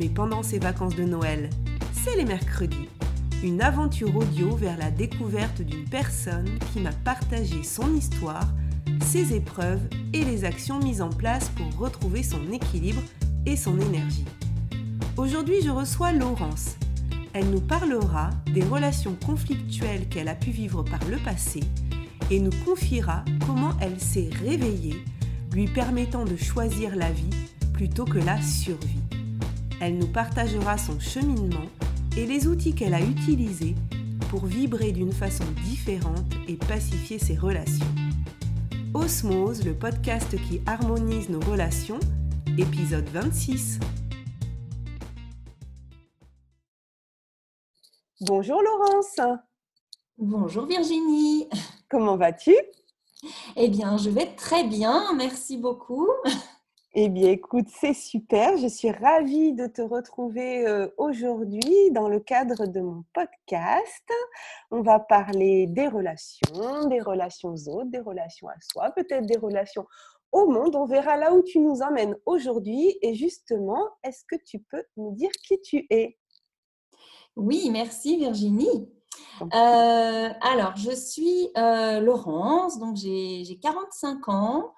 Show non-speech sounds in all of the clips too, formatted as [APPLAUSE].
mais pendant ces vacances de Noël, c'est les mercredis, une aventure audio vers la découverte d'une personne qui m'a partagé son histoire, ses épreuves et les actions mises en place pour retrouver son équilibre et son énergie. Aujourd'hui, je reçois Laurence. Elle nous parlera des relations conflictuelles qu'elle a pu vivre par le passé et nous confiera comment elle s'est réveillée, lui permettant de choisir la vie plutôt que la survie. Elle nous partagera son cheminement et les outils qu'elle a utilisés pour vibrer d'une façon différente et pacifier ses relations. Osmose, le podcast qui harmonise nos relations, épisode 26. Bonjour Laurence. Bonjour Virginie. Comment vas-tu? Eh bien, je vais très bien, merci beaucoup. Eh bien, écoute, c'est super. Je suis ravie de te retrouver euh, aujourd'hui dans le cadre de mon podcast. On va parler des relations, des relations aux autres, des relations à soi, peut-être des relations au monde. On verra là où tu nous emmènes aujourd'hui. Et justement, est-ce que tu peux nous dire qui tu es? Oui, merci Virginie. Euh, alors, je suis euh, Laurence, donc j'ai 45 ans.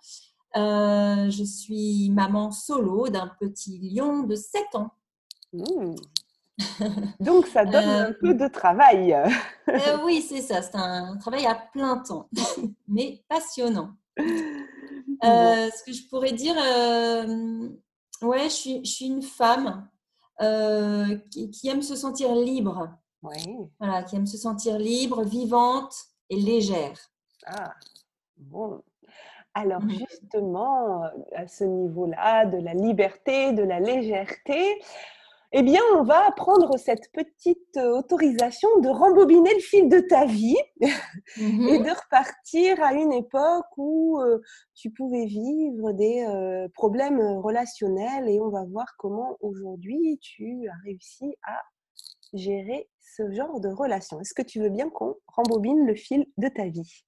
Euh, je suis maman solo d'un petit lion de 7 ans. Mmh. [LAUGHS] Donc, ça donne un peu de travail. [LAUGHS] oui, c'est ça. C'est un travail à plein temps, [LAUGHS] mais passionnant. ce que je pourrais dire, ouais, je suis, je suis, une femme qui, qui, aime se sentir libre voilà, qui aime se sentir libre, vivante et légère. Ah, bon. Alors mmh. justement, à ce niveau-là, de la liberté, de la légèreté, eh bien, on va prendre cette petite autorisation de rembobiner le fil de ta vie [LAUGHS] mmh et de repartir à une époque où tu pouvais vivre des problèmes relationnels et on va voir comment aujourd'hui tu as réussi à gérer ce genre de relation. Est-ce que tu veux bien qu'on rembobine le fil de ta vie?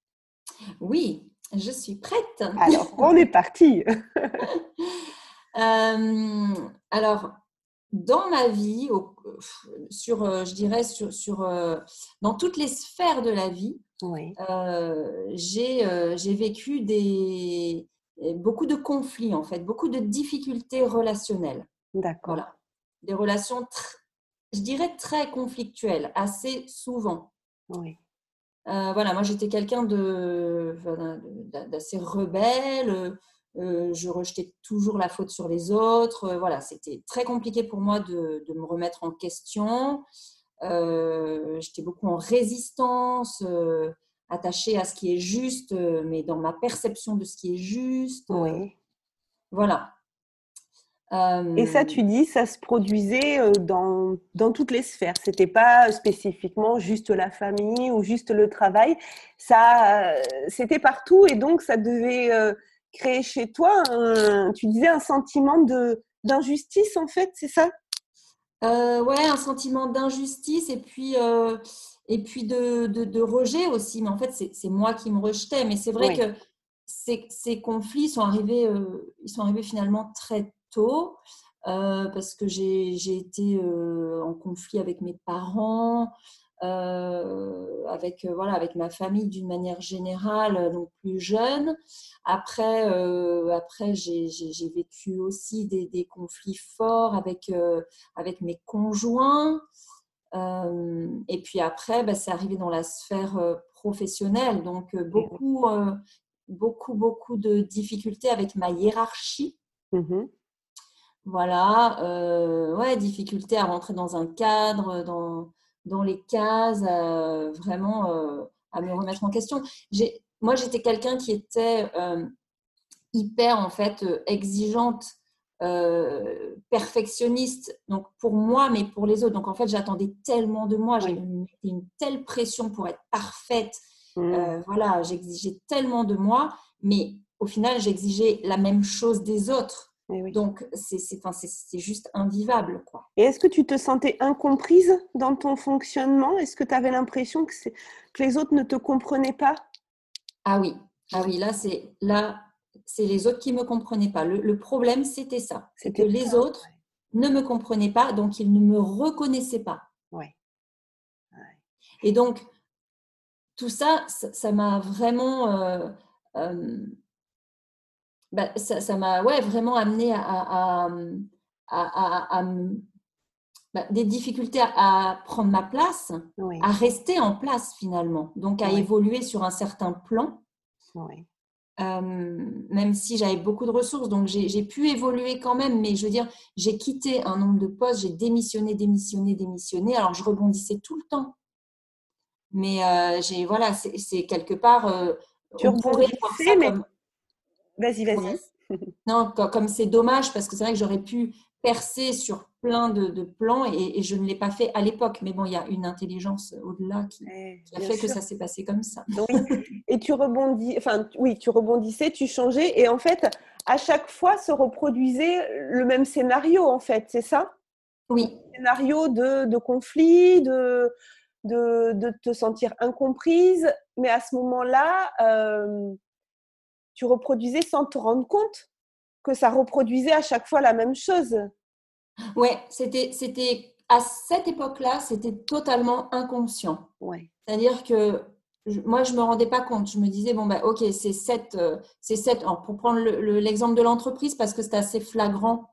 Oui, je suis prête. Alors, on est parti. [LAUGHS] Euh, alors, dans ma vie, sur, euh, je dirais, sur, sur, euh, dans toutes les sphères de la vie, oui. j'ai vécu des, beaucoup de conflits, en fait, beaucoup de difficultés relationnelles. D'accord. Voilà. Des relations je dirais, très conflictuel, assez souvent. Oui. Euh, voilà, moi j'étais quelqu'un de, d'assez rebelle. Euh, je rejetais toujours la faute sur les autres. Euh, voilà, c'était très compliqué pour moi de, me remettre en question. j'étais beaucoup en résistance, attachée à ce qui est juste, mais dans ma perception de ce qui est juste. Oui. Voilà. Et ça, tu dis, ça se produisait dans, dans toutes les sphères. C'était pas spécifiquement juste la famille ou juste le travail. Ça, c'était partout et donc ça devait créer chez toi, tu disais, un sentiment de d'injustice en fait, c'est ça? Euh, Ouais, un sentiment d'injustice et puis et puis de, de, rejet aussi. Mais en fait, c'est moi qui me rejetais. Mais c'est vrai que ces, ces, conflits sont arrivés, ils sont arrivés finalement très euh, parce que j'ai été euh, en conflit avec mes parents, euh, avec, voilà, avec ma famille d'une manière générale, donc plus jeune. Après, après j'ai vécu aussi des, des, conflits forts avec, avec mes conjoints. et puis après, bah, c'est arrivé dans la sphère professionnelle. Donc, beaucoup, beaucoup, beaucoup de difficultés avec ma hiérarchie. Mmh voilà, euh, ouais, difficulté à rentrer dans un cadre, dans, dans les cases, vraiment euh, à me remettre en question. Moi, j'étais quelqu'un qui était euh, hyper en fait exigeante perfectionniste, donc pour moi, mais pour les autres. Donc en fait, j'attendais tellement de moi, j'avais une, telle pression pour être parfaite. Mmh. voilà, j'exigeais tellement de moi, mais au final, j'exigeais la même chose des autres. Donc, c'est juste invivable. Quoi. Et est-ce que tu te sentais incomprise dans ton fonctionnement? Est-ce que tu avais l'impression que, que les autres ne te comprenaient pas? Ah oui, ah oui là, c'est là, c'est les autres qui ne me comprenaient pas. Le, problème, c'était ça. C'est que les autres ne me comprenaient pas, donc ils ne me reconnaissaient pas. Ouais. Et donc, tout ça, ça m'a vraiment... Euh, euh, bah, ça m'a ouais, vraiment amené à, à, bah, des difficultés à, prendre ma place, à rester en place finalement, donc à évoluer sur un certain plan. même si j'avais beaucoup de ressources, donc j'ai pu évoluer quand même, mais je veux dire, j'ai quitté un nombre de postes, j'ai démissionné, démissionné, démissionné. Alors je rebondissais tout le temps, mais euh, j'ai voilà, c'est quelque part. Euh, tu rebondissais, mais Vas-y, vas-y. Non, comme c'est dommage parce que c'est vrai que j'aurais pu percer sur plein de, plans et, je ne l'ai pas fait à l'époque. Mais bon, il y a une intelligence au-delà qui, a fait que ça s'est passé comme ça. Et tu rebondis, enfin oui, tu rebondissais, tu changeais et en fait, à chaque fois se reproduisait le même scénario en fait, c'est ça? Oui. Scénario de, de conflit, de, de, te sentir incomprise, mais à ce moment-là, euh, tu reproduisais sans te rendre compte que ça reproduisait à chaque fois la même chose. Ouais, c'était, c'était à cette époque-là, c'était totalement inconscient. Ouais. C'est-à-dire que moi, je me rendais pas compte. Je me disais bon ben, ok, c'est cette, euh, c'est cette. pour prendre l'exemple de l'entreprise parce que c'est assez flagrant.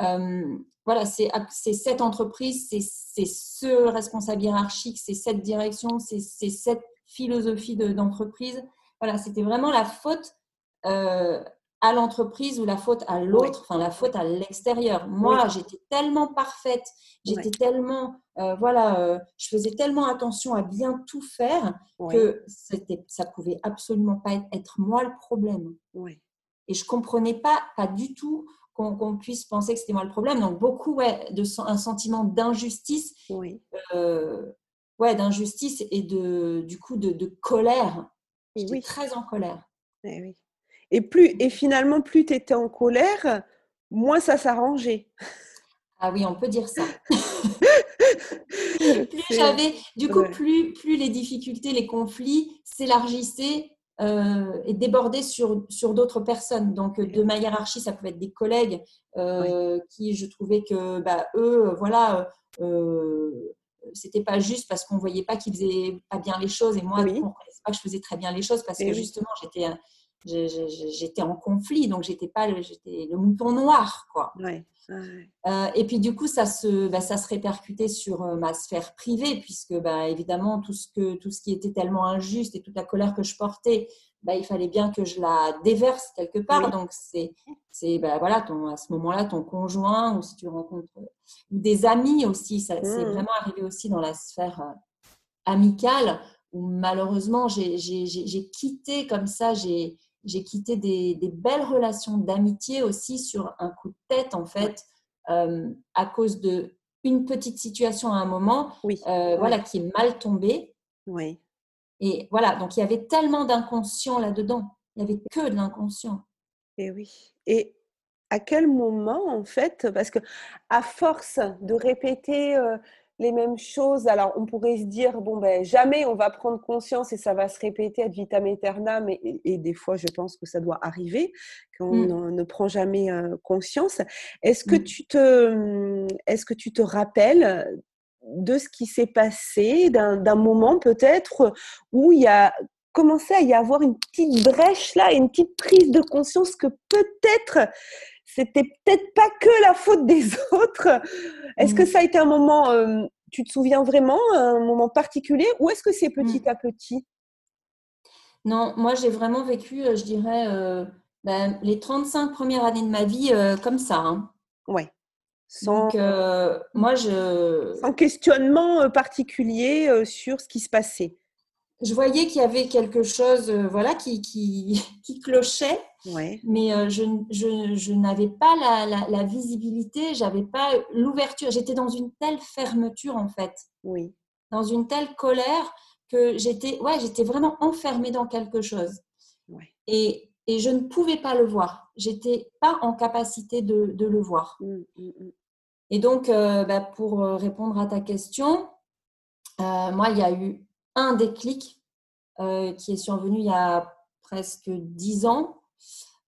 Euh, voilà, c'est, c'est cette entreprise, c'est, c'est ce responsable hiérarchique, c'est cette direction, c'est, c'est cette philosophie de, d'entreprise. Voilà, c'était vraiment la faute euh, à l'entreprise ou la faute à l'autre, enfin la faute à l'extérieur. Moi, j'étais tellement parfaite, j'étais tellement, euh, voilà, euh, je faisais tellement attention à bien tout faire que c'était, ça pouvait absolument pas être, moi le problème. Et je comprenais pas, pas du tout qu'on, puisse penser que c'était moi le problème. Donc beaucoup, ouais, de un sentiment d'injustice, ouais, d'injustice et de, du coup de, de colère. J'étais très en colère. oui. Et, plus, et finalement, plus tu étais en colère, moins ça s'arrangeait. Ah oui, on peut dire ça. [LAUGHS] plus j'avais, du coup, plus, plus les difficultés, les conflits s'élargissaient euh, et débordaient sur, sur d'autres personnes. Donc, de ma hiérarchie, ça pouvait être des collègues euh, qui, je trouvais que, bah, eux, voilà, euh, c'était pas juste parce qu'on voyait pas qu'ils faisaient pas bien les choses et moi, on ne connaissait pas que je faisais très bien les choses parce que justement, j'étais j'étais en conflit, donc j'étais pas le, j'étais le mouton noir, quoi. Euh, et puis du coup, ça se, bah, ça se répercutait sur euh, ma sphère privée, puisque bah, évidemment tout ce que tout ce qui était tellement injuste et toute la colère que je portais, bah, il fallait bien que je la déverse quelque part. Donc c'est, c'est bah, voilà, ton, à ce moment-là, ton conjoint ou si tu rencontres des amis aussi, ça, c'est mmh. vraiment arrivé aussi dans la sphère euh, amicale où malheureusement j'ai, j'ai, j'ai quitté comme ça, j'ai j'ai quitté des, belles relations d'amitié aussi sur un coup de tête, en fait, euh, à cause de une petite situation à un moment, euh, voilà, qui est mal tombée. Oui. Et voilà, donc il y avait tellement d'inconscient là-dedans. Il n'y avait que de l'inconscient. Et oui. Et à quel moment, en fait, parce que à force de répéter euh, les mêmes choses. Alors, on pourrait se dire, bon, ben, jamais on va prendre conscience et ça va se répéter ad vitam aeternam. Et, et, des fois, je pense que ça doit arriver, qu'on mmh. ne prend jamais euh, conscience. Est-ce que, mmh. tu te, est que tu te rappelles de ce qui s'est passé, d'un moment peut-être où il y a commencé à y avoir une petite brèche là, une petite prise de conscience que peut-être c'était peut-être pas que la faute des [LAUGHS] autres. Est-ce que mmh. ça a été un moment, euh, tu te souviens vraiment, un moment particulier, ou est-ce que c'est petit à petit? Non, moi j'ai vraiment vécu, euh, je dirais, euh, ben, les 35 premières années de ma vie comme ça. Hein. Ouais. Sans, Donc, moi, je... Sans questionnement particulier sur ce qui se passait. Je voyais qu'il y avait quelque chose voilà, qui, qui, [LAUGHS] qui clochait mais euh, je, je, je n'avais pas la, la, la visibilité, j'avais pas l'ouverture. J'étais dans une telle fermeture en fait, oui. dans une telle colère que j'étais, ouais, j'étais vraiment enfermée dans quelque chose. Et, et, je ne pouvais pas le voir. J'étais pas en capacité de, de le voir. Mmh, mmh, mmh. Et donc, euh, bah, pour euh, répondre à ta question, euh, moi, il y a eu un déclic qui est survenu il y a presque dix ans,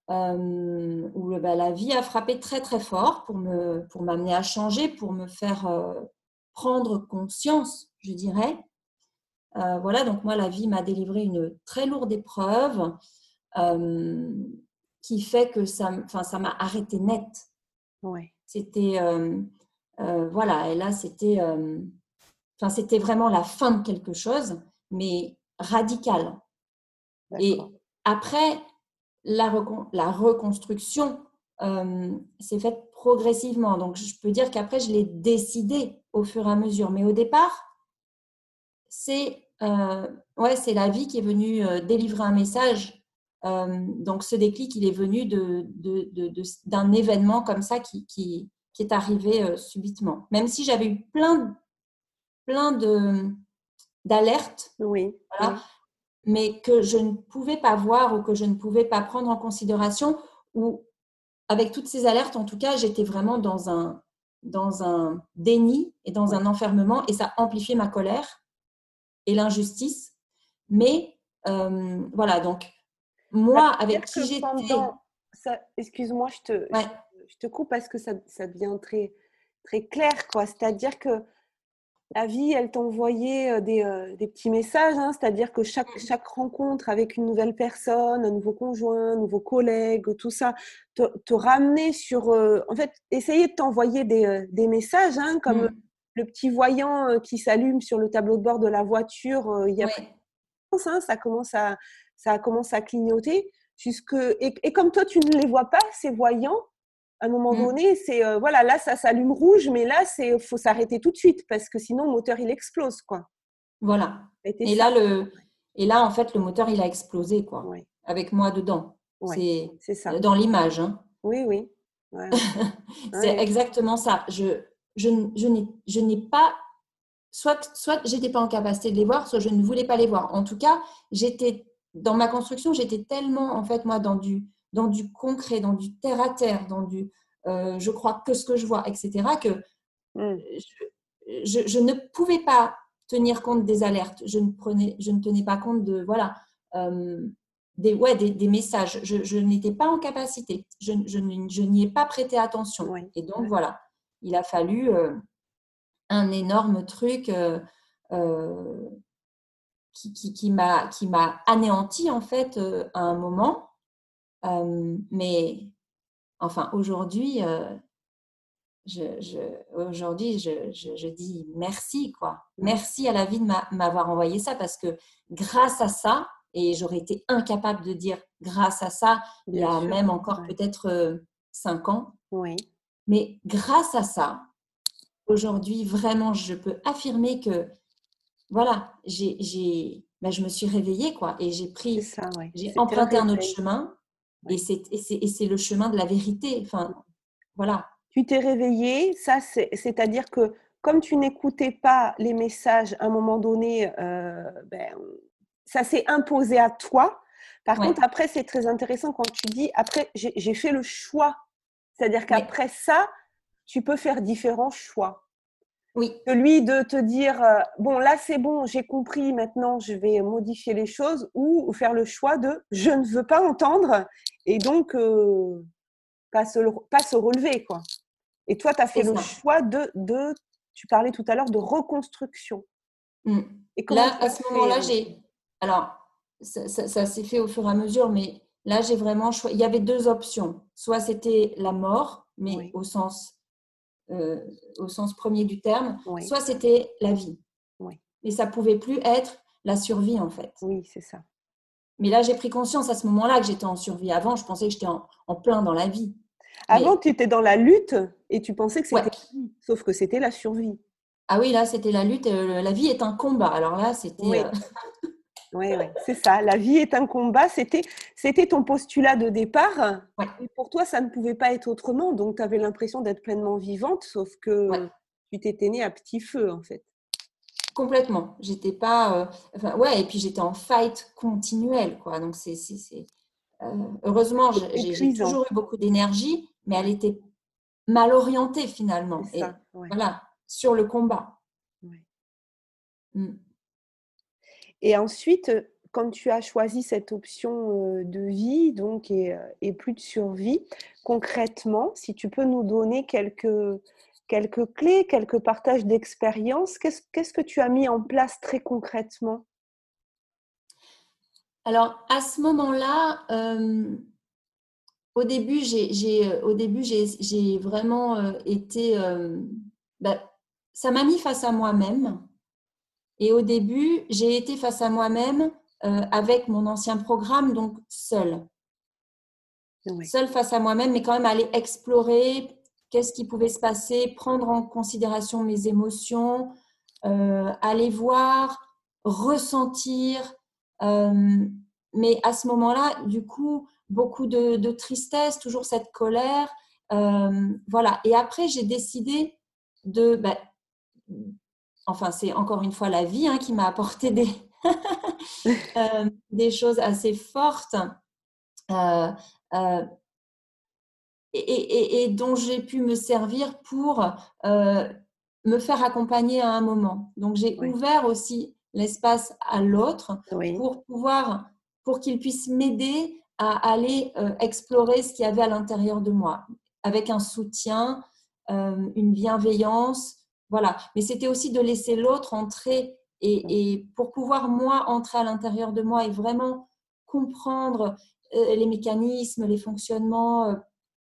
où bah, la vie a frappé très très fort pour me pour m'amener à changer, pour me faire prendre conscience, je dirais. voilà, donc moi, la vie m'a délivré une très lourde épreuve qui fait que ça, enfin, ça m'a arrêté net. Ouais. C'était voilà, et là, c'était Enfin, c'était vraiment la fin de quelque chose, mais radical. Et après, la, la reconstruction euh, s'est faite progressivement. Donc, je peux dire qu'après, je l'ai décidé au fur et à mesure. Mais au départ, c'est euh, ouais, c'est la vie qui est venue euh, délivrer un message. donc, ce déclic, il est venu d'un de, de, événement comme ça qui, qui, qui est arrivé subitement. Même si j'avais eu plein plein de d'alertes, oui, mais que je ne pouvais pas voir ou que je ne pouvais pas prendre en considération. Ou avec toutes ces alertes, en tout cas, j'étais vraiment dans un dans un déni et dans un enfermement, et ça amplifiait ma colère et l'injustice. Mais euh, voilà, donc moi, avec qui j'étais. Excuse-moi, je te, je, te coupe parce que ça, ça devient très, très clair. C'est-à-dire que la vie, elle t'envoyait euh, des, euh, des, petits messages, hein, c'est-à-dire que chaque, mmh. chaque rencontre avec une nouvelle personne, un nouveau conjoint, un nouveau collègue, tout ça, te, te ramenait sur, euh, en fait, essayer de t'envoyer des, des, messages, hein, comme mmh. le petit voyant qui s'allume sur le tableau de bord de la voiture. Il y a hein, ça commence à, ça commence à clignoter. Jusque, et, et, comme toi, tu ne les vois pas, ces voyants, à un moment mmh. donné, c'est euh, voilà, là ça s'allume rouge, mais là c'est faut s'arrêter tout de suite parce que sinon le moteur il explose quoi. Voilà. Et là le et là en fait le moteur il a explosé quoi. Avec moi dedans. C'est ça. Dans l'image. Hein. Oui oui. [LAUGHS] c'est exactement ça. Je je, je n'ai pas soit soit j'étais pas en capacité de les voir, soit je ne voulais pas les voir. En tout cas, j'étais dans ma construction, j'étais tellement en fait moi dans du dans du concret, dans du terre à terre, dans du euh, je crois que ce que je vois, etc., que mm. je, ne pouvais pas tenir compte des alertes. Je ne, prenais, je ne tenais pas compte de, voilà, euh, des, ouais, des, messages. Je, n'étais pas en capacité. Je, n'y ai pas prêté attention. Et donc, voilà, il a fallu euh, un énorme truc qui, qui, qui m'a anéanti, en fait, à un moment mais enfin, aujourd'hui, je, aujourd'hui, je, je, dis merci, quoi. Merci à la vie de m'avoir envoyé ça parce que grâce à ça, et j'aurais été incapable de dire grâce à ça il y a même encore peut-être cinq ans. Oui. Mais grâce à ça, aujourd'hui, vraiment, je peux affirmer que voilà, j'ai, ben, je me suis réveillée, quoi, et j'ai pris, j'ai emprunté un autre chemin et c'est le chemin de la vérité. Enfin, voilà. Tu t'es réveillé, ça, c'est-à-dire que comme tu n'écoutais pas les messages à un moment donné, euh, ben, ça s'est imposé à toi. Par contre, après, c'est très intéressant quand tu dis, après, j'ai fait le choix. C'est-à-dire qu'après ça, tu peux faire différents choix. Oui. Celui de te dire, euh, bon, là c'est bon, j'ai compris, maintenant je vais modifier les choses, ou faire le choix de, je ne veux pas entendre, et donc euh, pas, se, pas se relever. quoi. Et toi, tu as fait le choix de, de, tu parlais tout à l'heure de reconstruction. Mmh. Et là, à ce moment-là, j'ai. Alors, ça, ça s'est fait au fur et à mesure, mais là, j'ai vraiment choisi. Il y avait deux options. Soit c'était la mort, mais au sens euh, au sens premier du terme, soit c'était la vie. Oui. Mais ça pouvait plus être la survie en fait. Oui, c'est ça. Mais là, j'ai pris conscience à ce moment-là que j'étais en survie. Avant, je pensais que j'étais en, plein dans la vie. Avant, tu étais dans la lutte et tu pensais que c'était sauf que c'était la survie. Ah oui, là, c'était la lutte. Euh, la vie est un combat. Alors là, c'était. Oui. Oui, [LAUGHS] c'est ça. La vie est un combat. C'était, c'était ton postulat de départ. Et pour toi, ça ne pouvait pas être autrement. Donc, tu avais l'impression d'être pleinement vivante, sauf que tu t'étais née à petit feu, en fait. Complètement. J'étais pas. Euh, enfin, ouais, et puis j'étais en fight continuel, quoi. Donc, c'est. c'est, euh, heureusement, j'ai, toujours eu beaucoup d'énergie, mais elle était mal orientée finalement. et, Voilà, sur le combat. Mmh. Et ensuite, quand tu as choisi cette option de vie, donc, et, plus de survie, concrètement, si tu peux nous donner quelques, quelques clés, quelques partages d'expérience, qu'est-ce que tu as mis en place très concrètement? Alors, à ce moment-là, au début, j'ai vraiment été... Bah, ça m'a mis face à moi-même. Et au début, j'ai été face à moi-même euh, avec mon ancien programme, donc seule. Seule face à moi-même, mais quand même aller explorer qu'est-ce qui pouvait se passer, prendre en considération mes émotions, euh, aller voir, ressentir. Euh, mais à ce moment-là, du coup, beaucoup de, tristesse, toujours cette colère. voilà. Et après, j'ai décidé de, bah, enfin c'est encore une fois la vie hein, qui m'a apporté des, [LAUGHS] euh, des choses assez fortes euh, euh, et, dont j'ai pu me servir pour me faire accompagner à un moment. Donc j'ai ouvert aussi l'espace à l'autre pour pouvoir, pour qu'il puisse m'aider à aller explorer ce qu'il y avait à l'intérieur de moi, avec un soutien, une bienveillance, voilà. Mais c'était aussi de laisser l'autre entrer et, pour pouvoir, moi, entrer à l'intérieur de moi et vraiment comprendre euh, les mécanismes, les fonctionnements, euh,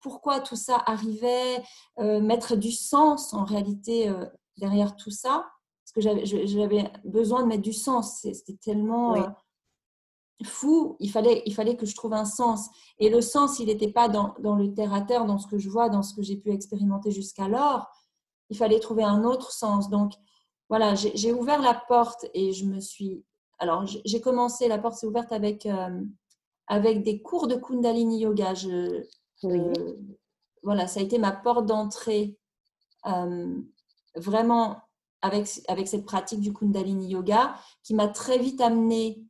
pourquoi tout ça arrivait, euh, mettre du sens en réalité derrière tout ça. Parce que j'avais besoin de mettre du sens. C'était tellement fou. Il fallait, il fallait que je trouve un sens. Et le sens, il n'était pas dans, dans le terre-à-terre, dans ce que je vois, dans ce que j'ai pu expérimenter jusqu'alors il fallait trouver un autre sens. Donc, voilà, j'ai ouvert la porte et je me suis. Alors, j'ai commencé, la porte s'est ouverte avec, euh, avec des cours de Kundalini Yoga. Je, euh, voilà, ça a été ma porte d'entrée euh, vraiment avec, avec cette pratique du Kundalini Yoga qui m'a très vite amenée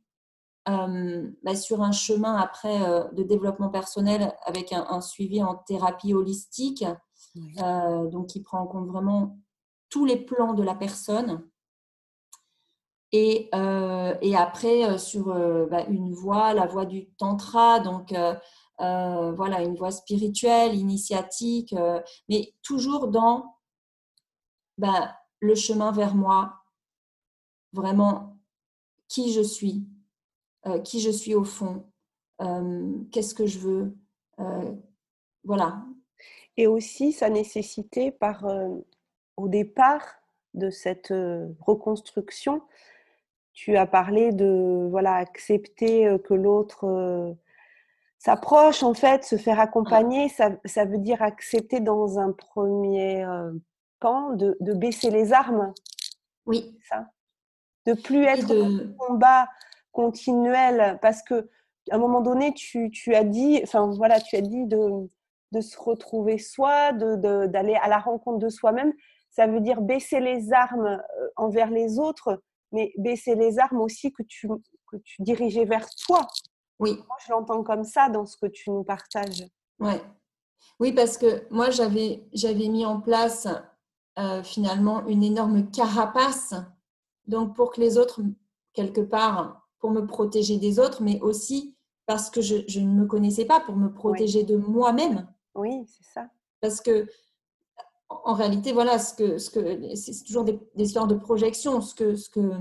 bah, sur un chemin après de développement personnel avec un, un, suivi en thérapie holistique euh, donc qui prend en compte vraiment tous les plans de la personne. Et, euh, et après, euh, sur bah, une voie, la voie du tantra, donc voilà, une voie spirituelle, initiatique, mais toujours dans bah, le chemin vers moi, vraiment qui je suis, qui je suis au fond, qu'est-ce que je veux. voilà, et aussi sa nécessité par, euh, au départ de cette euh, reconstruction, tu as parlé de voilà accepter euh, que l'autre s'approche en fait, se faire accompagner, ça, ça, veut dire accepter dans un premier temps de, de, baisser les armes. Oui. Ça? De plus être de... combat continuel parce que à un moment donné tu, tu as dit, enfin voilà, tu as dit de de se retrouver soi, d'aller à la rencontre de soi-même. Ça veut dire baisser les armes euh, envers les autres, mais baisser les armes aussi que tu, que tu dirigeais vers toi. Oui. Moi, je l'entends comme ça dans ce que tu nous partages? Ouais. Oui, parce que moi, j'avais mis en place euh, finalement une énorme carapace, donc pour que les autres, quelque part, pour me protéger des autres, mais aussi parce que je, je ne me connaissais pas, pour me protéger de moi-même. Oui, c'est ça. Parce que, en réalité, voilà, ce que, ce que, c'est toujours des, histoires de projection. Ce que, ce, que,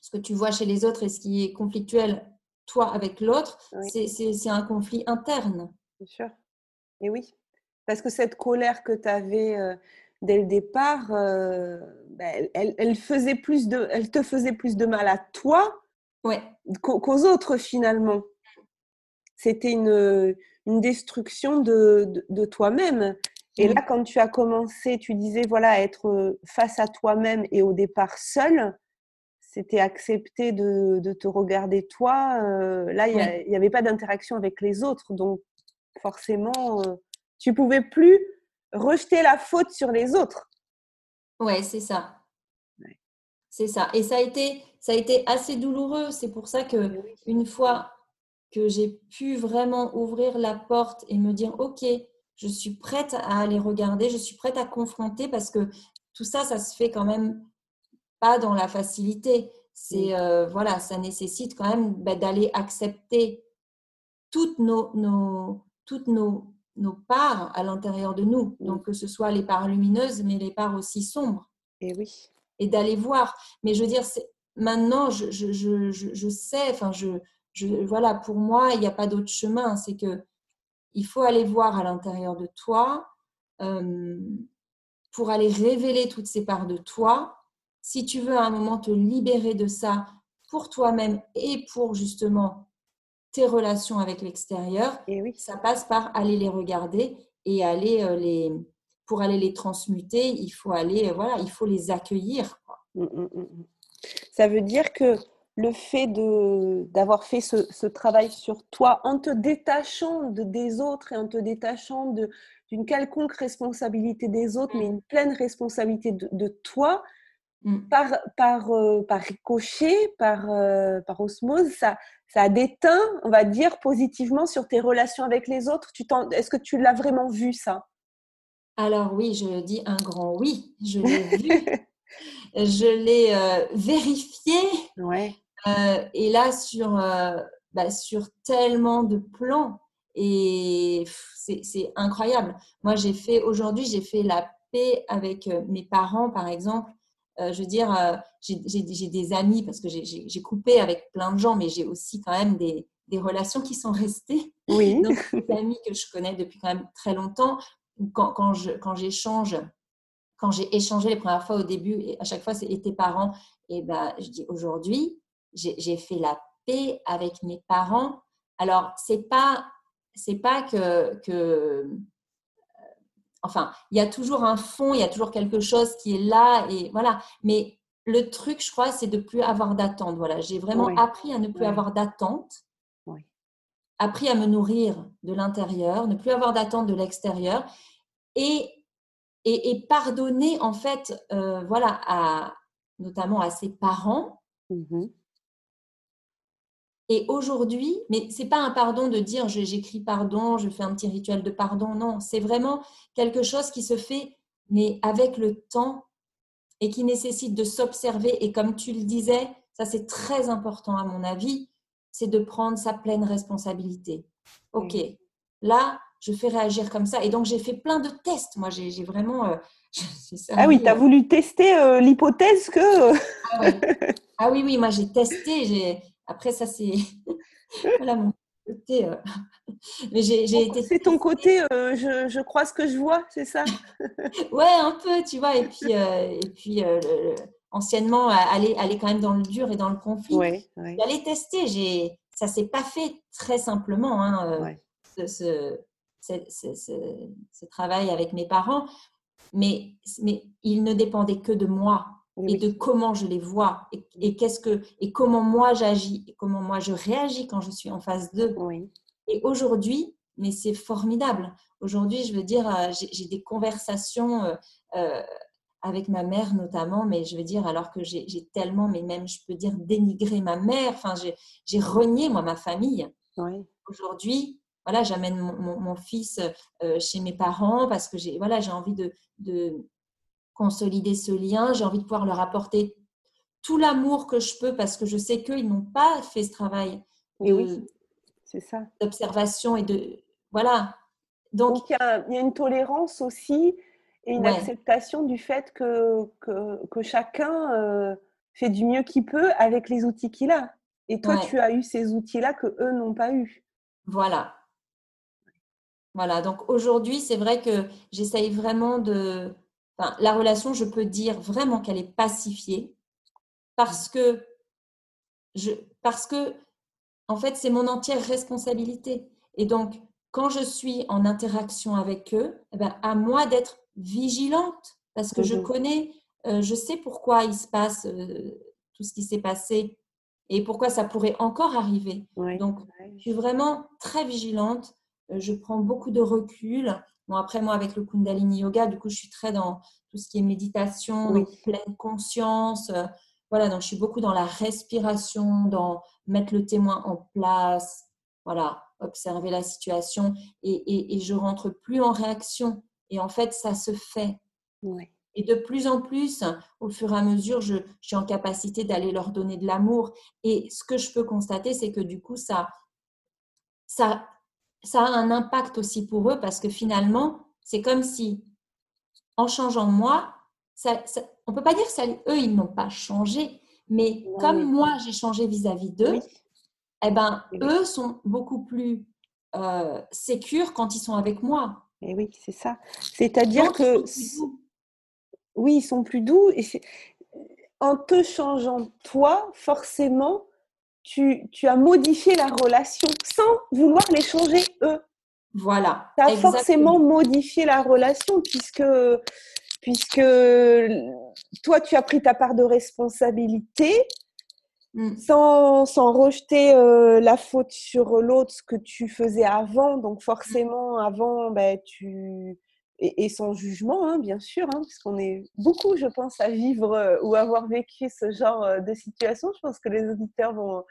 ce que tu vois chez les autres et ce qui est conflictuel, toi, avec l'autre, c'est un conflit interne. Bien sûr. Et oui. Parce que cette colère que tu avais euh, dès le départ, euh, ben, elle, elle, faisait plus de, elle te faisait plus de mal à toi ouais. qu'aux autres, finalement. C'était une, une destruction de, de, toi-même. Et là, quand tu as commencé, tu disais, voilà, être face à toi-même et au départ seul, c'était accepté de, te regarder toi, là, il n'y avait pas d'interaction avec les autres. Donc, forcément, tu pouvais plus rejeter la faute sur les autres. Ouais, c'est ça. C'est ça. Et ça a été, ça a été assez douloureux. C'est pour ça que une fois que j'ai pu vraiment ouvrir la porte et me dire, OK, je suis prête à aller regarder, je suis prête à confronter parce que tout ça, ça se fait quand même pas dans la facilité. C'est euh, voilà, ça nécessite quand même bah, d'aller accepter toutes nos, nos toutes nos, nos parts à l'intérieur de nous. Donc que ce soit les parts lumineuses, mais les parts aussi sombres. Et oui. Et d'aller voir. Mais je veux dire, maintenant, je, je, je, je, sais, enfin, je, je, voilà, pour moi, il n'y a pas d'autre chemin. C'est que il faut aller voir à l'intérieur de toi euh, pour aller révéler toutes ces parts de toi. Si tu veux à un moment te libérer de ça pour toi-même et pour justement tes relations avec l'extérieur, oui. ça passe par aller les regarder et aller euh, les pour aller les transmuter, il faut aller euh, voilà, il faut les accueillir. Mmh, mmh, mmh, ça veut dire que le fait d'avoir fait ce, travail sur toi en te détachant de, des autres et en te détachant d'une quelconque responsabilité des autres, mais une pleine responsabilité de, toi, par, par, euh, par ricochet, par, par osmose, ça, ça a déteint, on va dire, positivement sur tes relations avec les autres. Est-ce que tu l'as vraiment vu ça? Alors oui, je dis un grand oui. Je [LAUGHS] l'ai vu. je l'ai euh, vérifié. Ouais. Euh, et là, sur, euh, bah, sur tellement de plans. Et c'est incroyable. Moi, j'ai fait aujourd'hui, j'ai fait la paix avec mes parents, par exemple, euh, je veux dire, euh, j'ai des amis parce que j'ai coupé avec plein de gens, mais j'ai aussi quand même des, relations qui sont restées. Oui. [LAUGHS] Donc, des amis que je connais depuis quand même très longtemps. Quand, quand j'échange, quand j'ai échangé les premières fois au début, et à chaque fois, c'était parents, et ben, je dis aujourd'hui, j'ai fait la paix avec mes parents. Alors, c'est pas, c'est pas que, que enfin, il y a toujours un fond, il y a toujours quelque chose qui est là et voilà. Mais le truc, je crois, c'est de plus avoir d'attente. Voilà, j'ai vraiment appris à ne plus avoir d'attente. Appris à me nourrir de l'intérieur, ne plus avoir d'attente de l'extérieur et, et, pardonner en fait, euh, voilà, à, notamment à ses parents. Mmh et aujourd'hui, mais c'est pas un pardon de dire j'écris pardon, je fais un petit rituel de pardon, non, c'est vraiment quelque chose qui se fait, mais avec le temps et qui nécessite de s'observer. Et comme tu le disais, ça c'est très important à mon avis, c'est de prendre sa pleine responsabilité. Ok, là, je fais réagir comme ça. Et donc j'ai fait plein de tests. Moi, j'ai vraiment. Euh, [LAUGHS] ah oui, tu as euh, voulu tester euh, l'hypothèse que. ah, ah oui, oui, moi j'ai testé. Après, ça, c'est [LAUGHS] voilà mon côté. Euh, [LAUGHS] mais j'ai, été. C'est ton côté, euh, je, je, crois ce que je vois, c'est ça? [LAUGHS] Ouais, un peu, tu vois. Et puis, euh, et puis anciennement, aller, aller quand même dans le dur et dans le conflit. Ouais, J'allais tester. J'ai, ça s'est pas fait très simplement, hein, ce, ce, travail avec mes parents. Mais, mais il ne dépendait que de moi et de comment je les vois et, qu'est-ce que et comment moi j'agis et comment moi je réagis quand je suis en face d'eux. Et aujourd'hui, mais c'est formidable. Aujourd'hui, je veux dire, euh, j'ai des conversations euh, euh, avec ma mère notamment, mais je veux dire, alors que j'ai tellement, mais même je peux dire dénigré ma mère. Enfin, j'ai renié moi ma famille. Aujourd'hui, voilà, j'amène mon, fils chez mes parents parce que j'ai voilà, j'ai envie de, de consolider ce lien, j'ai envie de pouvoir leur apporter tout l'amour que je peux parce que je sais qu'ils n'ont pas fait ce travail oui, c'est ça. d'observation et de voilà. Donc, il, y a, une tolérance aussi et une acceptation du fait que, que, chacun euh, fait du mieux qu'il peut avec les outils qu'il a. Et toi, tu as eu ces outils-là que eux n'ont pas eu. Voilà. Voilà. Donc aujourd'hui, c'est vrai que j'essaye vraiment de, la relation, je peux dire vraiment qu'elle est pacifiée parce que, je, parce que en fait, c'est mon entière responsabilité. Et donc, quand je suis en interaction avec eux, eh ben, à moi d'être vigilante parce que je mmh connais, euh, je sais pourquoi il se passe euh, tout ce qui s'est passé et pourquoi ça pourrait encore arriver. Donc, je suis vraiment très vigilante. Euh, je prends beaucoup de recul. Bon, après, moi, avec le Kundalini Yoga, du coup, je suis très dans tout ce qui est méditation, pleine conscience. Euh, voilà, donc je suis beaucoup dans la respiration, dans mettre le témoin en place, voilà, observer la situation et, et, et je rentre plus en réaction. Et en fait, ça se fait. Et de plus en plus, au fur et à mesure, je, suis en capacité d'aller leur donner de l'amour. Et ce que je peux constater, c'est que du coup, ça, ça, ça a un impact aussi pour eux parce que finalement, c'est comme si, en changeant moi, ça, on ne peut pas dire que eux, ils n'ont pas changé, mais comme moi, j'ai changé vis-à-vis d'eux, eh ben, eux sont beaucoup plus euh, sécures quand ils sont avec moi. Et oui, c'est ça. C'est-à-dire que oui, ils sont plus doux. Et en te changeant toi, forcément, tu, tu, as modifié la relation sans vouloir les changer eux. Voilà. Tu as forcément modifié la relation puisque, puisque toi, tu as pris ta part de responsabilité mmh. sans, sans, rejeter euh, la faute sur l'autre, ce que tu faisais avant. Donc forcément, avant, ben, tu et, sans jugement, hein, bien sûr, hein, puisqu'on est beaucoup, je pense, à vivre euh, ou avoir vécu ce genre euh, de situation. Je pense que les auditeurs vont,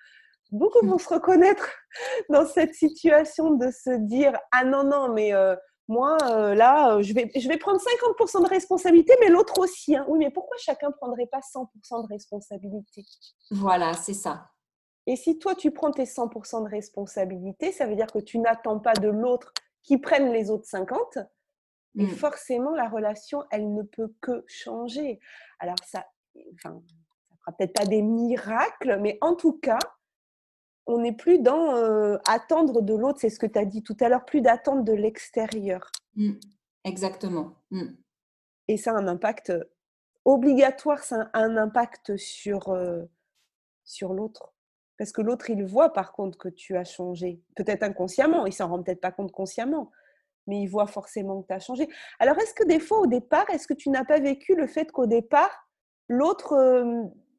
beaucoup vont se reconnaître [LAUGHS] dans cette situation de se dire ah non non mais euh, moi là je vais je vais prendre 50% de responsabilité mais l'autre aussi hein. oui mais pourquoi chacun prendrait pas 100% de responsabilité? Voilà c'est ça et si toi tu prends tes 100% de responsabilité ça veut dire que tu n'attends pas de l'autre qui prenne les autres 50 et mmh. forcément, la relation, elle ne peut que changer. Alors, ça enfin, ça fera peut-être pas des miracles, mais en tout cas, on n'est plus dans attendre de l'autre, c'est ce que tu as dit tout à l'heure, plus d'attendre de l'extérieur. Mmh. Exactement. Mmh. Et ça a un impact obligatoire, ça a un impact sur, sur l'autre. Parce que l'autre, il voit par contre que tu as changé. Peut-être inconsciemment, il s'en rend peut-être pas compte consciemment mais il voit forcément que tu as changé. Alors, est-ce que des fois, au départ, est-ce que tu n'as pas vécu le fait qu'au départ, l'autre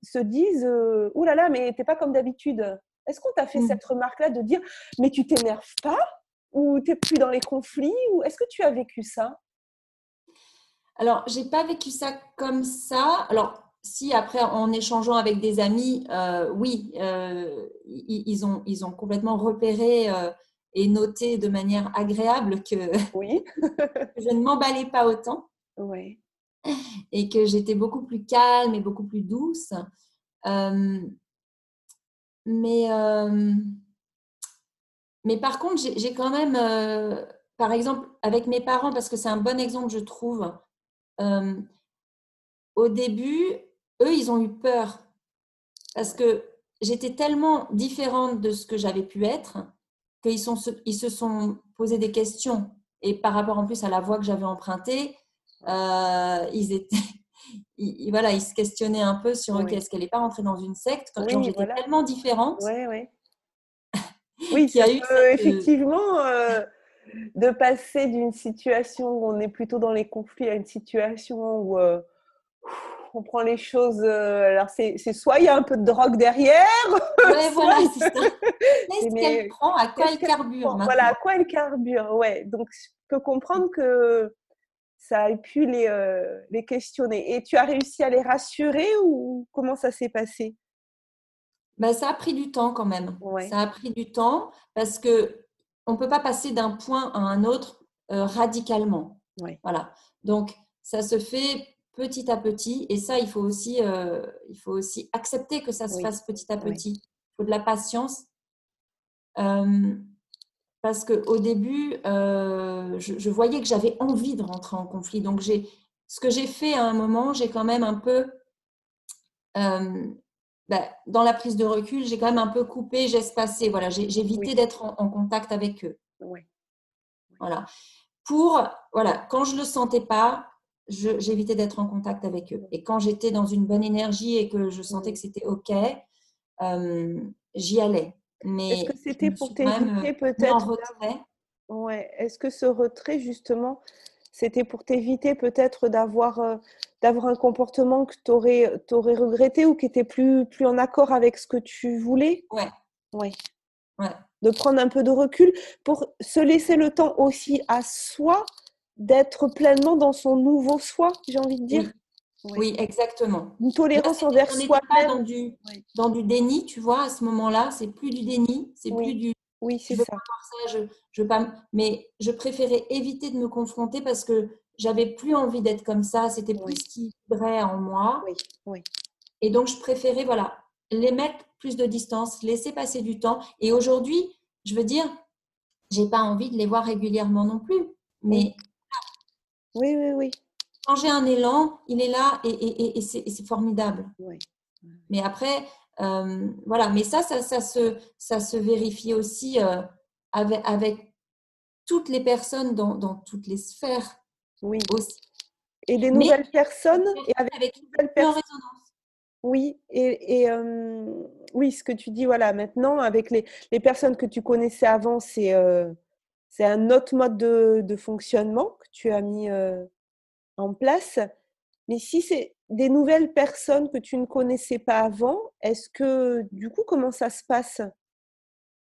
se dise Ouh là là, mais t'es pas comme d'habitude Est-ce qu'on t'a fait mmh. cette remarque-là de dire Mais tu t'énerves pas? Ou tu n'es plus dans les conflits? Ou est-ce que tu as vécu ça? Alors, j'ai pas vécu ça comme ça. Alors, si après, en échangeant avec des amis, euh, oui, euh, ils, ont, ils ont complètement repéré. Et noté de manière agréable que, oui. [LAUGHS] je ne m'emballais pas autant. Oui. Et que j'étais beaucoup plus calme et beaucoup plus douce. Euh, mais, euh, mais par contre, j'ai quand même, euh, par exemple, avec mes parents, parce que c'est un bon exemple, je trouve, au début, eux, ils ont eu peur. Parce que j'étais tellement différente de ce que j'avais pu être qu'ils ils se sont posé des questions. Et par rapport en plus à la voie que j'avais empruntée, euh, ils étaient. [LAUGHS] voilà, ils se questionnaient un peu sur est-ce qu'elle n'est pas rentrée dans une secte quand j'étais tellement différente. [LAUGHS] Oui, oui. oui, ça eu peut, effectivement euh, de passer d'une situation où on est plutôt dans les conflits à une situation où euh, on prend les choses. Euh, alors, c'est soit il y a un peu de drogue derrière. Ouais, [LAUGHS] voilà, c'est ça. [LAUGHS] Qu'est-ce qu'elle prend À quoi elle carbure Voilà, à quoi elle carbure, ouais. Donc, je peux comprendre que ça ait pu les, euh, les questionner. Et tu as réussi à les rassurer ou comment ça s'est passé? Bah, Ça a pris du temps quand même. Ça a pris du temps parce que on ne peut pas passer d'un point à un autre euh, radicalement. Voilà. Donc, ça se fait petit à petit. Et ça, il faut aussi, euh, il faut aussi accepter que ça se fasse petit à petit. Il faut de la patience. Euh, parce qu'au début, euh, je, voyais que j'avais envie de rentrer en conflit. Donc, j'ai, ce que j'ai fait à un moment, j'ai quand même un peu, bah, dans la prise de recul, j'ai quand même un peu coupé, j'ai espacé. Voilà, j'ai, évité d'être en, contact avec eux. Voilà. Pour, voilà, quand je ne le sentais pas, j'évitais d'être en contact avec eux. Et quand j'étais dans une bonne énergie et que je sentais que c'était OK, euh, j'y allais. Mais Est-ce que c'était pour t'éviter peut-être Ouais. Est-ce que ce retrait, justement, c'était pour t'éviter peut-être d'avoir euh, d'avoir un comportement que tu aurais, regretté ou qui était plus, plus en accord avec ce que tu voulais? Ouais. Ouais. ouais. De prendre un peu de recul pour se laisser le temps aussi à soi d'être pleinement dans son nouveau soi, j'ai envie de dire. Oui, exactement. Une tolérance envers soi. pas dans du, dans du déni, tu vois, à ce moment-là, c'est plus du déni, c'est plus du. Oui, c'est ça. ça je, je pas, mais je préférais éviter de me confronter parce que j'avais plus envie d'être comme ça. C'était plus ce qui vibrait en moi. Oui, oui. Et donc, je préférais, voilà, les mettre plus de distance, laisser passer du temps. Et aujourd'hui, je veux dire, j'ai pas envie de les voir régulièrement non plus. Mais. Oui, oui, oui quand j'ai un élan, il est là et, c'est formidable. Mais après, euh, voilà, mais ça, ça, ça, se, ça se vérifie aussi euh, avec, avec, toutes les personnes dans, dans, toutes les sphères. Oui. Aussi. Et des nouvelles personnes et avec, avec une nouvelles personnes. Oui, et, et euh, oui, ce que tu dis, voilà, maintenant, avec les, les personnes que tu connaissais avant, c'est c'est un autre mode de, fonctionnement que tu as mis en place. Mais si c'est des nouvelles personnes que tu ne connaissais pas avant, est-ce que du coup, comment ça se passe?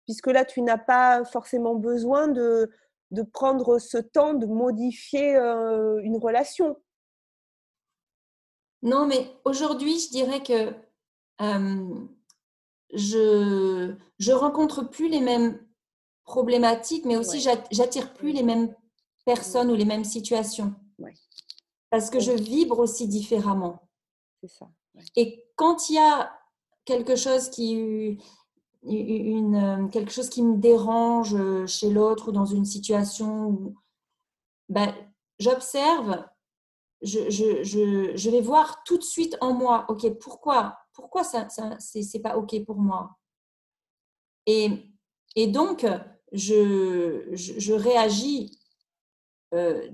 Puisque là, tu n'as pas forcément besoin de, de prendre ce temps de modifier une relation. Non, mais aujourd'hui, je dirais que je je rencontre plus les mêmes problématiques, mais aussi j'attire plus les mêmes personnes ou les mêmes situations. Parce que je vibre aussi différemment. C'est ça. Et quand il y a quelque chose qui une, quelque chose qui me dérange chez l'autre ou dans une situation où ben, j'observe, je, je, je, je, vais voir tout de suite en moi, ok, pourquoi, pourquoi ça, ça c'est pas ok pour moi? Et, et donc, je, je, réagis euh,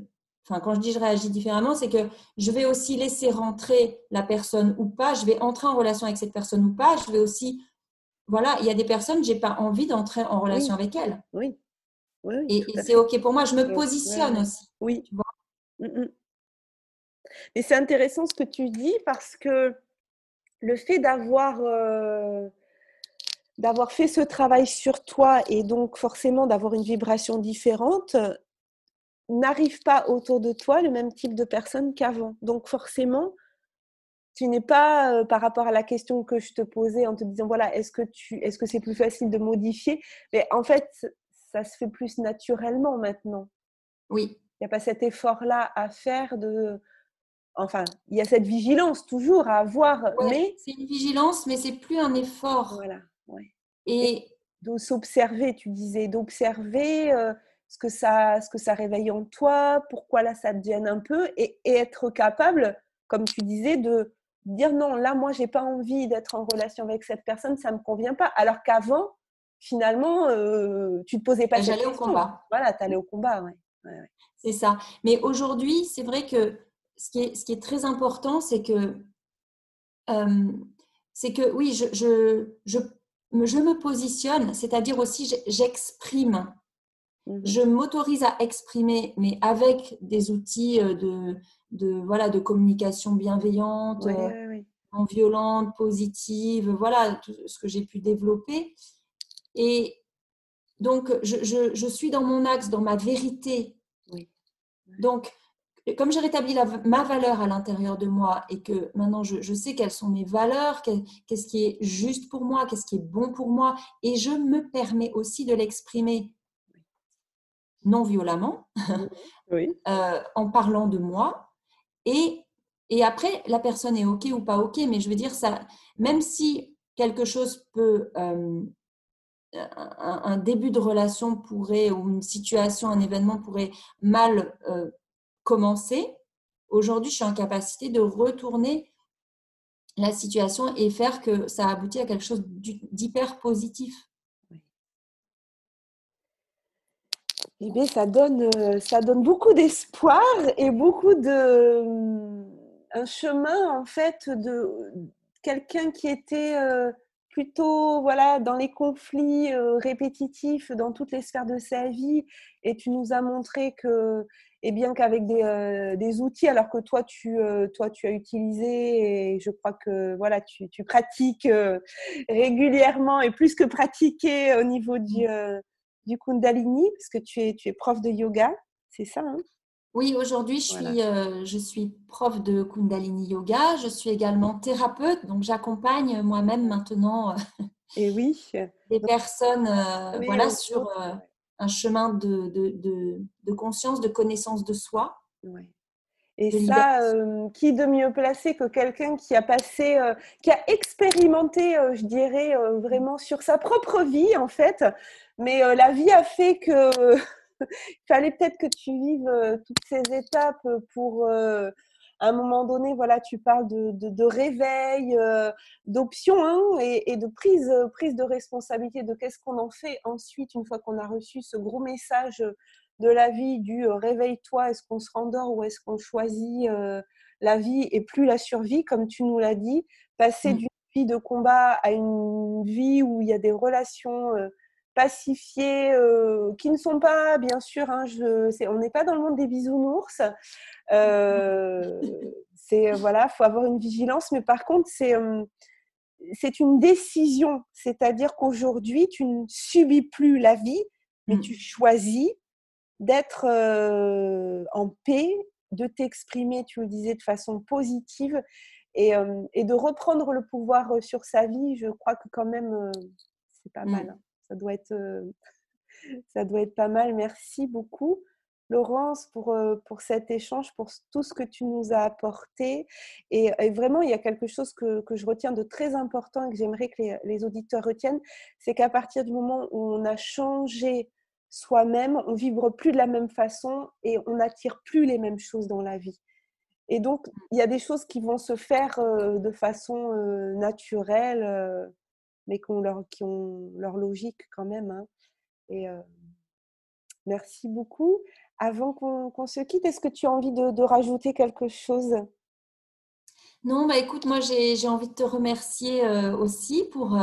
enfin quand je dis je réagis différemment, c'est que je vais aussi laisser rentrer la personne ou pas, je vais entrer en relation avec cette personne ou pas, je vais aussi, voilà, il y a des personnes, j'ai pas envie d'entrer en relation avec elles. Oui. oui, et, c'est ok pour moi, je me positionne aussi. Oui. Mm, mm. Mais c'est intéressant ce que tu dis parce que le fait d'avoir euh, d'avoir fait ce travail sur toi et donc forcément d'avoir une vibration différente, n'arrive pas autour de toi le même type de personnes qu'avant. Donc forcément, tu n'es pas euh, par rapport à la question que je te posais en te disant voilà, est-ce que tu est-ce que c'est plus facile de modifier? Mais en fait, ça se fait plus naturellement maintenant. Oui. Il n'y a pas cet effort-là à faire de enfin, il y a cette vigilance toujours à avoir, mais c'est une vigilance, mais c'est plus un effort. Voilà. Ouais. Et, de s'observer, tu disais, d'observer. Euh, ce que ça, ce que ça réveille en toi, pourquoi là ça te gêne un peu, et, être capable, comme tu disais, de dire non, là moi j'ai pas envie d'être en relation avec cette personne, ça me convient pas. Alors qu'avant, finalement, euh, tu te posais pas. J'allais au combat. Voilà, tu allais au combat, C'est ça. Mais aujourd'hui, c'est vrai que ce qui est, ce qui est très important, c'est que, euh, c'est que oui, je, je, je, je me positionne, c'est-à-dire aussi j'exprime Mmh je m'autorise à exprimer, mais avec des outils euh, de, de, voilà, de communication bienveillante, euh, non violente, positive, voilà tout ce que j'ai pu développer. Et donc, je, je, je, suis dans mon axe, dans ma vérité. Donc, comme j'ai rétabli la, ma valeur à l'intérieur de moi et que maintenant je, je sais quelles sont mes valeurs, qu'est-ce qui est juste pour moi, qu'est-ce qui est bon pour moi, et je me permets aussi de l'exprimer non violemment, [LAUGHS] [LAUGHS] euh, en parlant de moi. Et, et après, la personne est OK ou pas OK, mais je veux dire, ça, même si quelque chose peut, euh, un, début de relation pourrait, ou une situation, un événement pourrait mal euh, commencer, aujourd'hui, je suis en capacité de retourner la situation et faire que ça aboutit à quelque chose d'hyper positif. eh bien, ça donne, euh, ça donne beaucoup d'espoir et beaucoup de un chemin en fait de quelqu'un qui était euh, plutôt voilà dans les conflits euh, répétitifs dans toutes les sphères de sa vie. Et tu nous as montré que et bien qu'avec des, euh, des, outils, alors que toi tu, euh, toi, tu as utilisé et je crois que voilà, tu, tu pratiques euh, régulièrement et plus que pratiquer au niveau du, du Kundalini, parce que tu es, tu es prof de yoga, c'est ça hein? Oui, aujourd'hui, je, suis, je suis prof de Kundalini Yoga. Je suis également thérapeute, donc j'accompagne moi-même maintenant et oui. [LAUGHS] des personnes voilà, sur, un chemin de, de, de, conscience, de connaissance de soi. Et ça, euh, qui de mieux placé que quelqu'un qui a passé, euh, qui a expérimenté, euh, je dirais, vraiment sur sa propre vie, en fait. Mais la vie a fait que [LAUGHS] il fallait peut-être que tu vives toutes ces étapes pour à un moment donné, voilà, tu parles de, de, réveil, euh, d'options hein, et, de prise, prise de responsabilité de qu'est-ce qu'on en fait ensuite une fois qu'on a reçu ce gros message de la vie du euh, réveille-toi, est-ce qu'on se rendort ou est-ce qu'on choisit euh, la vie et plus la survie, comme tu nous l'as dit, passer mmh. d'une vie de combat à une vie où il y a des relations pacifiés, euh, qui ne sont pas, bien sûr, hein, je, on n'est pas dans le monde des bisounours. Euh, c'est voilà, faut avoir une vigilance, mais par contre, c'est euh, c'est une décision, c'est-à-dire qu'aujourd'hui, tu ne subis plus la vie, mais mmh. tu choisis d'être en paix, de t'exprimer, tu le disais, de façon positive et, et, de reprendre le pouvoir sur sa vie. Je crois que quand même, c'est pas mmh. mal. Hein ça doit être, [LAUGHS] ça doit être pas mal. Merci beaucoup. Laurence, pour, pour cet échange, pour tout ce que tu nous as apporté. Et, vraiment, il y a quelque chose que, que, je retiens de très important et que j'aimerais que les, les, auditeurs retiennent, c'est qu'à partir du moment où on a changé soi-même, on vibre plus de la même façon et on n'attire plus les mêmes choses dans la vie. Et donc, il y a des choses qui vont se faire de façon naturelle mais qui ont leur, qui ont leur logique quand même. Hein. Et merci beaucoup. Avant qu'on se quitte, est-ce que tu as envie de, rajouter quelque chose? Non, bah écoute, moi j'ai envie de te remercier aussi pour,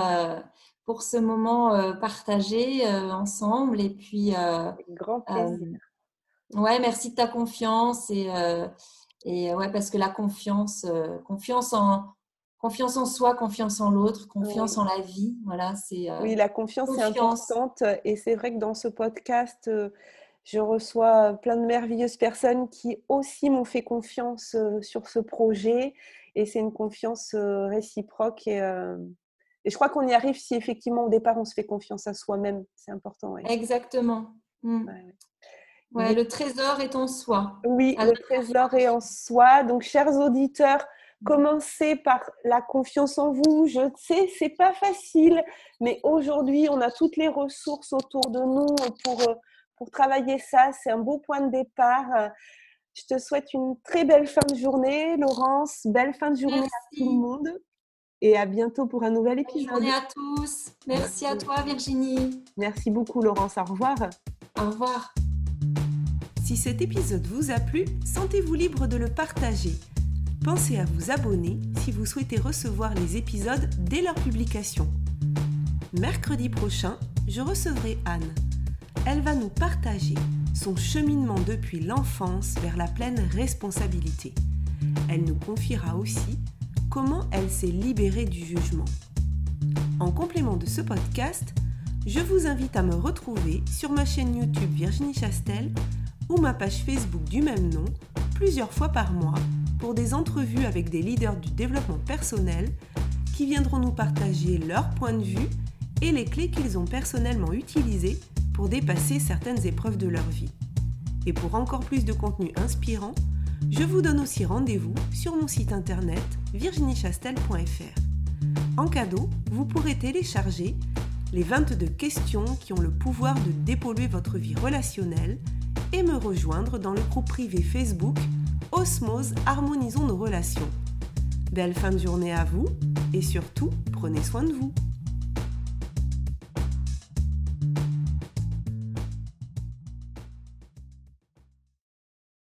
pour ce moment partagé ensemble. Et puis, grand plaisir. ouais, merci de ta confiance et, et ouais, parce que la confiance, confiance en, confiance en soi, confiance en l'autre, confiance en la vie. Voilà, c'est. Euh, oui, la confiance, est importante. Et c'est vrai que dans ce podcast, euh, je reçois plein de merveilleuses personnes qui aussi m'ont fait confiance euh, sur ce projet. Et c'est une confiance réciproque. Et, et je crois qu'on y arrive si effectivement au départ on se fait confiance à soi-même. C'est important. Exactement. Mmh. Ouais, le trésor est en soi. Oui, le trésor est en soi. Donc, chers auditeurs, Commencez par la confiance en vous. Je sais, c'est pas facile, mais aujourd'hui, on a toutes les ressources autour de nous pour, euh, pour travailler ça. C'est un beau point de départ. Je te souhaite une très belle fin de journée, Laurence. Belle fin de journée à tout le monde. Et à bientôt pour un nouvel épisode. Bonne journée à tous. Merci à toi, Virginie. Merci beaucoup, Laurence. Au revoir. Au revoir. Si cet épisode vous a plu, sentez-vous libre de le partager pensez à vous abonner si vous souhaitez recevoir les épisodes dès leur publication. Mercredi prochain, je recevrai Anne. Elle va nous partager son cheminement depuis l'enfance vers la pleine responsabilité. Elle nous confiera aussi comment elle s'est libérée du jugement. En complément de ce podcast, je vous invite à me retrouver sur ma chaîne YouTube Virginie Chastel ou ma page Facebook du même nom plusieurs fois par mois pour des entrevues avec des leaders du développement personnel qui viendront nous partager leur point de vue et les clés qu'ils ont personnellement utilisées pour dépasser certaines épreuves de leur vie. Et pour encore plus de contenu inspirant, je vous donne aussi rendez-vous sur mon site internet virginiechastel.fr. En cadeau, vous pourrez télécharger les 22 questions qui ont le pouvoir de dépolluer votre vie relationnelle et me rejoindre dans le groupe privé Facebook Osmose, harmonisons nos relations. Belle fin de journée à vous et surtout, prenez soin de vous.